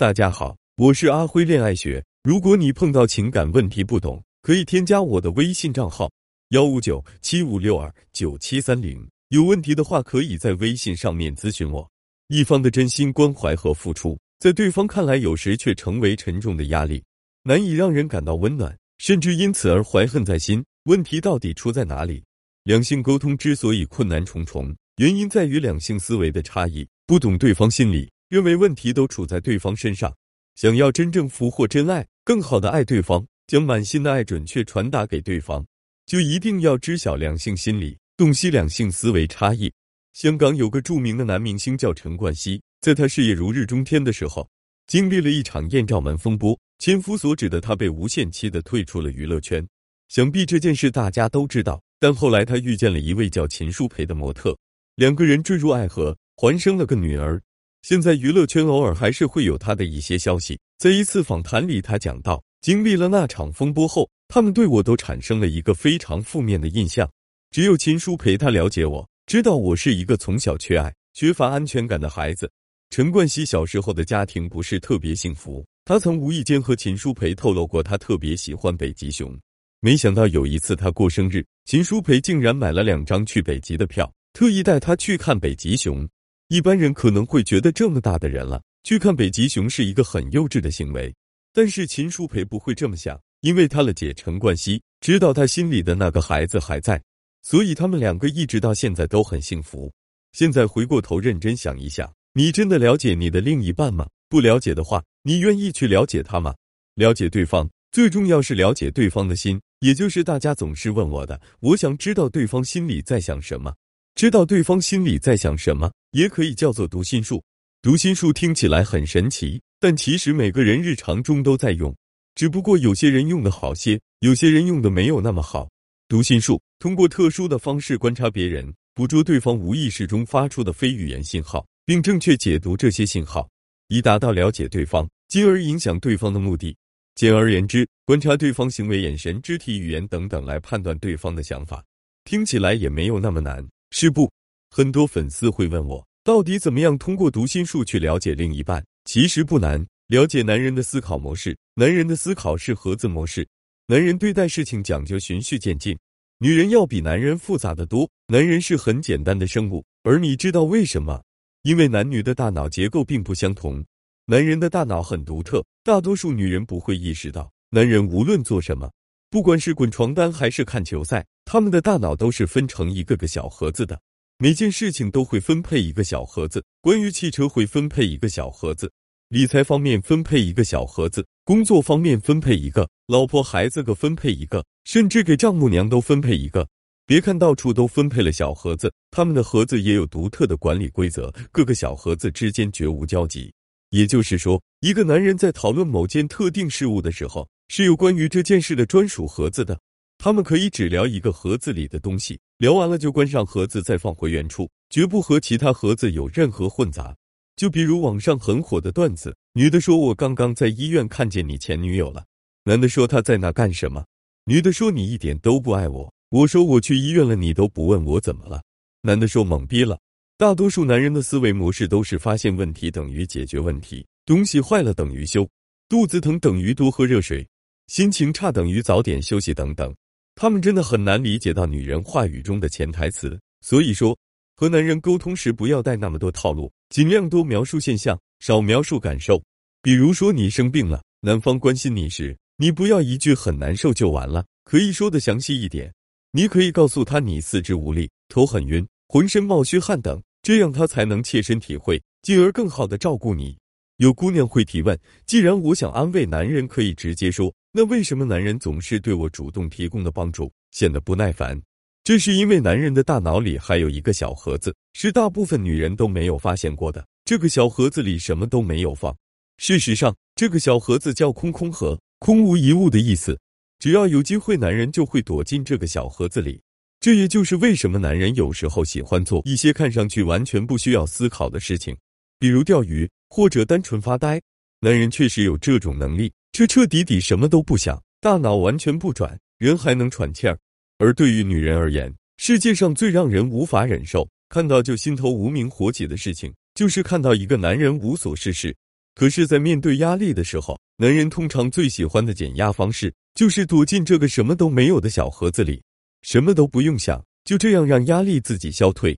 大家好，我是阿辉恋爱学。如果你碰到情感问题不懂，可以添加我的微信账号幺五九七五六二九七三零。有问题的话，可以在微信上面咨询我。一方的真心关怀和付出，在对方看来，有时却成为沉重的压力，难以让人感到温暖，甚至因此而怀恨在心。问题到底出在哪里？两性沟通之所以困难重重，原因在于两性思维的差异，不懂对方心理。认为问题都处在对方身上，想要真正俘获真爱，更好的爱对方，将满心的爱准确传达给对方，就一定要知晓两性心理，洞悉两性思维差异。香港有个著名的男明星叫陈冠希，在他事业如日中天的时候，经历了一场艳照门风波，千夫所指的他被无限期的退出了娱乐圈。想必这件事大家都知道，但后来他遇见了一位叫秦舒培的模特，两个人坠入爱河，还生了个女儿。现在娱乐圈偶尔还是会有他的一些消息。在一次访谈里，他讲到，经历了那场风波后，他们对我都产生了一个非常负面的印象。只有秦叔培他了解我，知道我是一个从小缺爱、缺乏安全感的孩子。陈冠希小时候的家庭不是特别幸福，他曾无意间和秦叔培透露过，他特别喜欢北极熊。没想到有一次他过生日，秦叔培竟然买了两张去北极的票，特意带他去看北极熊。一般人可能会觉得这么大的人了去看北极熊是一个很幼稚的行为，但是秦舒培不会这么想，因为他的姐陈冠希知道他心里的那个孩子还在，所以他们两个一直到现在都很幸福。现在回过头认真想一想，你真的了解你的另一半吗？不了解的话，你愿意去了解他吗？了解对方最重要是了解对方的心，也就是大家总是问我的，我想知道对方心里在想什么。知道对方心里在想什么，也可以叫做读心术。读心术听起来很神奇，但其实每个人日常中都在用，只不过有些人用的好些，有些人用的没有那么好。读心术通过特殊的方式观察别人，捕捉对方无意识中发出的非语言信号，并正确解读这些信号，以达到了解对方，进而影响对方的目的。简而言之，观察对方行为、眼神、肢体语言等等来判断对方的想法，听起来也没有那么难。是不？很多粉丝会问我，到底怎么样通过读心术去了解另一半？其实不难，了解男人的思考模式。男人的思考是盒子模式，男人对待事情讲究循序渐进，女人要比男人复杂的多。男人是很简单的生物，而你知道为什么？因为男女的大脑结构并不相同，男人的大脑很独特，大多数女人不会意识到，男人无论做什么。不管是滚床单还是看球赛，他们的大脑都是分成一个个小盒子的，每件事情都会分配一个小盒子。关于汽车会分配一个小盒子，理财方面分配一个小盒子，工作方面分配一个，老婆孩子各分配一个，甚至给丈母娘都分配一个。别看到处都分配了小盒子，他们的盒子也有独特的管理规则，各个小盒子之间绝无交集。也就是说，一个男人在讨论某件特定事物的时候。是有关于这件事的专属盒子的，他们可以只聊一个盒子里的东西，聊完了就关上盒子，再放回原处，绝不和其他盒子有任何混杂。就比如网上很火的段子：女的说我刚刚在医院看见你前女友了，男的说他在那干什么？女的说你一点都不爱我。我说我去医院了，你都不问我怎么了？男的说懵逼了。大多数男人的思维模式都是发现问题等于解决问题，东西坏了等于修，肚子疼等于多喝热水。心情差等于早点休息等等，他们真的很难理解到女人话语中的潜台词。所以说，和男人沟通时不要带那么多套路，尽量多描述现象，少描述感受。比如说你生病了，男方关心你时，你不要一句很难受就完了，可以说的详细一点。你可以告诉他你四肢无力、头很晕、浑身冒虚汗等，这样他才能切身体会，进而更好的照顾你。有姑娘会提问：既然我想安慰男人，可以直接说。那为什么男人总是对我主动提供的帮助显得不耐烦？这是因为男人的大脑里还有一个小盒子，是大部分女人都没有发现过的。这个小盒子里什么都没有放。事实上，这个小盒子叫空空盒，空无一物的意思。只要有机会，男人就会躲进这个小盒子里。这也就是为什么男人有时候喜欢做一些看上去完全不需要思考的事情，比如钓鱼或者单纯发呆。男人确实有这种能力。彻彻底底什么都不想，大脑完全不转，人还能喘气儿。而对于女人而言，世界上最让人无法忍受、看到就心头无名火起的事情，就是看到一个男人无所事事，可是，在面对压力的时候，男人通常最喜欢的减压方式就是躲进这个什么都没有的小盒子里，什么都不用想，就这样让压力自己消退。